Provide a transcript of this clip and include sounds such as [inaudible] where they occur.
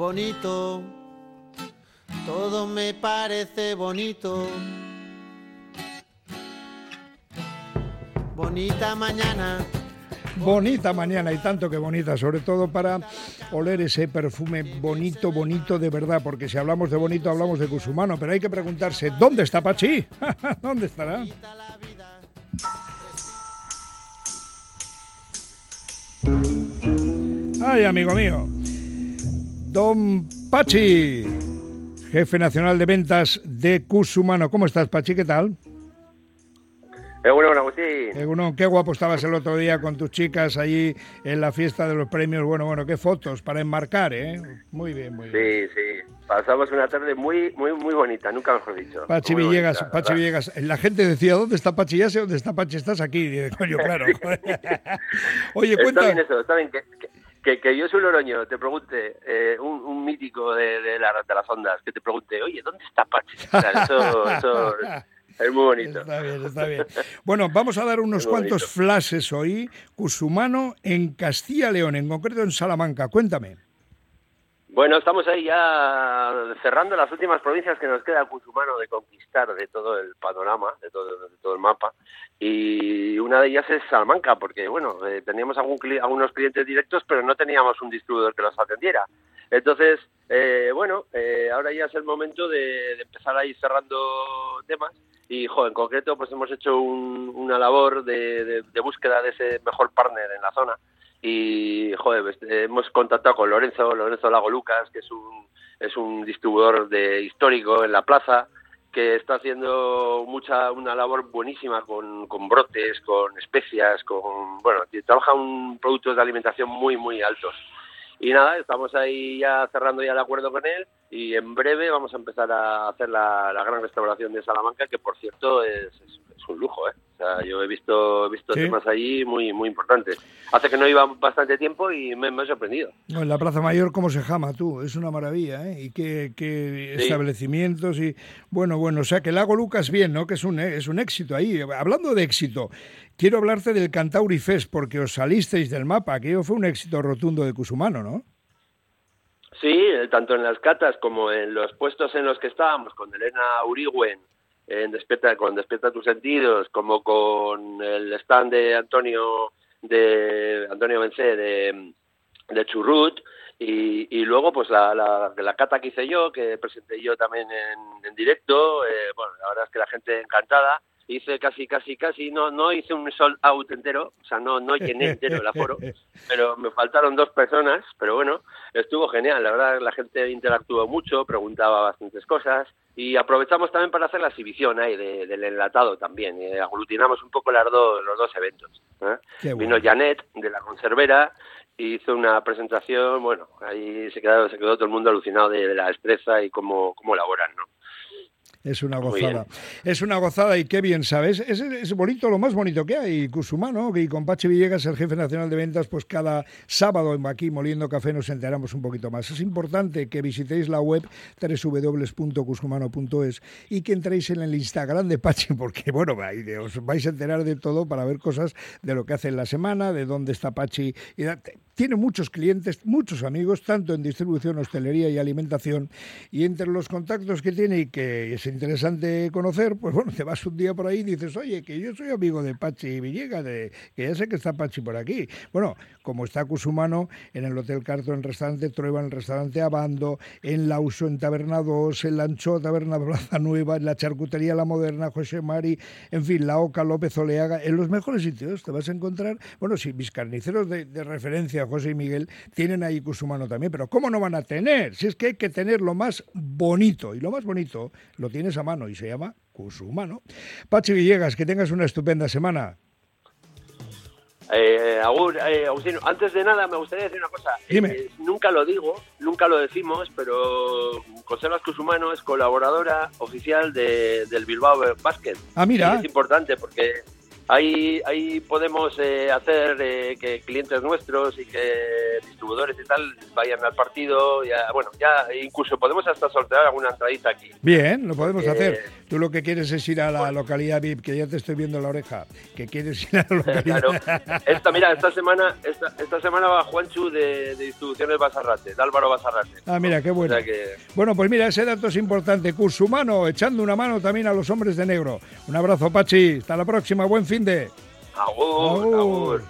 bonito, todo me parece bonito. Bonita mañana. Bonita mañana y tanto que bonita, sobre todo para oler ese perfume bonito, bonito de verdad, porque si hablamos de bonito hablamos de Cusumano, pero hay que preguntarse, ¿dónde está Pachi? [laughs] ¿Dónde estará? Ay, amigo mío. Don Pachi, jefe nacional de ventas de Cusumano. ¿Cómo estás, Pachi? ¿Qué tal? Egunon, Agustín. qué guapo estabas el otro día con tus chicas allí en la fiesta de los premios. Bueno, bueno, qué fotos para enmarcar, ¿eh? Muy bien, muy bien. Sí, sí. Pasamos una tarde muy, muy, muy bonita, nunca mejor dicho. Pachi Villegas, Pachi Villegas. La gente decía, ¿dónde está Pachi? Ya sé dónde está Pachi, estás aquí. Y coño, [laughs] claro. [laughs] Oye, cuenta. Está bien eso, está bien. Que, que, yo soy Loroño, te pregunte, eh, un, mítico de, de, la, de, las ondas, que te pregunte, oye, ¿dónde está Pachi? eso, eso es muy bonito. Está bien, está bien. Bueno, vamos a dar unos cuantos flashes hoy. Cusumano en Castilla-León, en concreto en Salamanca. Cuéntame. Bueno, estamos ahí ya cerrando las últimas provincias que nos queda Cusumano de conquistar de todo el panorama, de todo, de todo el mapa. Y una de ellas es Salamanca, porque bueno, eh, teníamos algún, algunos clientes directos, pero no teníamos un distribuidor que los atendiera. Entonces, eh, bueno, eh, ahora ya es el momento de, de empezar a ir cerrando temas y jo, en concreto pues hemos hecho una labor de, búsqueda de ese mejor partner en la zona y joder, pues, hemos contactado con Lorenzo, Lorenzo Lago Lucas, que es un, es un distribuidor de histórico en la plaza, que está haciendo mucha una labor buenísima con, con brotes, con especias, con bueno, trabaja un productos de alimentación muy muy altos. Y nada, estamos ahí ya cerrando ya el acuerdo con él y en breve vamos a empezar a hacer la, gran restauración de Salamanca, que por cierto es, un lujo, ¿eh? Sea, yo he visto, he visto temas allí muy, muy importantes. Hace que no iba bastante tiempo y me, me he sorprendido. en la Plaza Mayor, ¿cómo se llama tú? Es una maravilla, ¿eh? Y qué, qué establecimientos y... Bueno, bueno, o sea, que el Lago Lucas bien, ¿no? Que es un, es un éxito ahí. Hablando de éxito, quiero hablarte del Cantauri Fest, porque os salisteis del mapa. Aquello fue un éxito rotundo de Cusumano, ¿no? Sí, tanto en las catas como en los puestos en los que estábamos, con Elena Urigüen, en Despierta, con Despierta tus sentidos, como con el stand de Antonio de Antonio Bencé de, de Churrut, y, y, luego pues la, la, la, cata que hice yo, que presenté yo también en, en directo, eh, bueno, la verdad es que la gente encantada, hice casi, casi, casi, no, no hice un sold out entero, o sea, no, no llené entero el aforo, [laughs] pero me faltaron dos personas, pero bueno, estuvo genial, la verdad la gente interactuó mucho, preguntaba bastantes cosas y aprovechamos también para hacer la exhibición ahí del enlatado también, y aglutinamos un poco las dos, los dos eventos. ¿eh? Vino Janet de la conservera hizo una presentación, bueno, ahí se quedó, se quedó todo el mundo alucinado de, de la destreza y cómo, cómo elaboran, ¿no? Es una gozada. Es una gozada y qué bien sabes. Es, es, bonito, lo más bonito que hay, Cusumano, y con Pachi Villegas, el jefe nacional de ventas, pues cada sábado aquí moliendo café nos enteramos un poquito más. Es importante que visitéis la web www.cusumano.es y que entréis en el Instagram de Pachi, [laughs] porque bueno, os vais a enterar de todo para ver cosas de lo que hace en la semana, de dónde está Pachi. Y tiene muchos clientes, muchos amigos, tanto en distribución, hostelería y alimentación, y entre los contactos que tiene y que es interesante conocer, pues bueno, te vas un día por ahí y dices, oye, que yo soy amigo de Pachi Villegas, de, que ya sé que está Pachi por aquí. Bueno, como está Cusumano, en el Hotel Carto, en el restaurante Trueba, en el restaurante Abando, en Lauso, en Taberna 2, en Lancho, Taberna Plaza Nueva, en la Charcutería La Moderna, José Mari, en fin, la Oca, López Oleaga, en los mejores sitios te vas a encontrar, bueno, sí, mis carniceros de, de referencia, José y Miguel, tienen ahí Cusumano también, pero ¿cómo no van a tener? Si es que hay que tener lo más bonito, y lo más bonito lo tienes a mano y se llama Cusumano. Pachi Villegas, que tengas una estupenda semana. Eh, eh, Agustín, antes de nada me gustaría decir una cosa. Dime. Eh, nunca lo digo, nunca lo decimos, pero Conservas Cusumano es colaboradora oficial de, del Bilbao Basket. Ah, mira. es importante porque ahí, ahí podemos eh, hacer eh, que clientes nuestros y que distribuidores y tal vayan al partido. Ya, bueno, ya incluso podemos hasta sortear alguna entradita aquí. Bien, lo podemos hacer. Tú lo que quieres es ir a la localidad VIP, que ya te estoy viendo la oreja, que quieres ir a la [laughs] localidad. claro. Esta, mira, esta semana, esta, esta semana va Juanchu de, de Distribuciones Basarrate, de Álvaro Basarrate. Ah, mira, qué bueno. Bueno, pues mira, ese dato es importante. Curso humano, echando una mano también a los hombres de negro. Un abrazo, Pachi. Hasta la próxima. Buen fin 아울인데. 아울. 아울.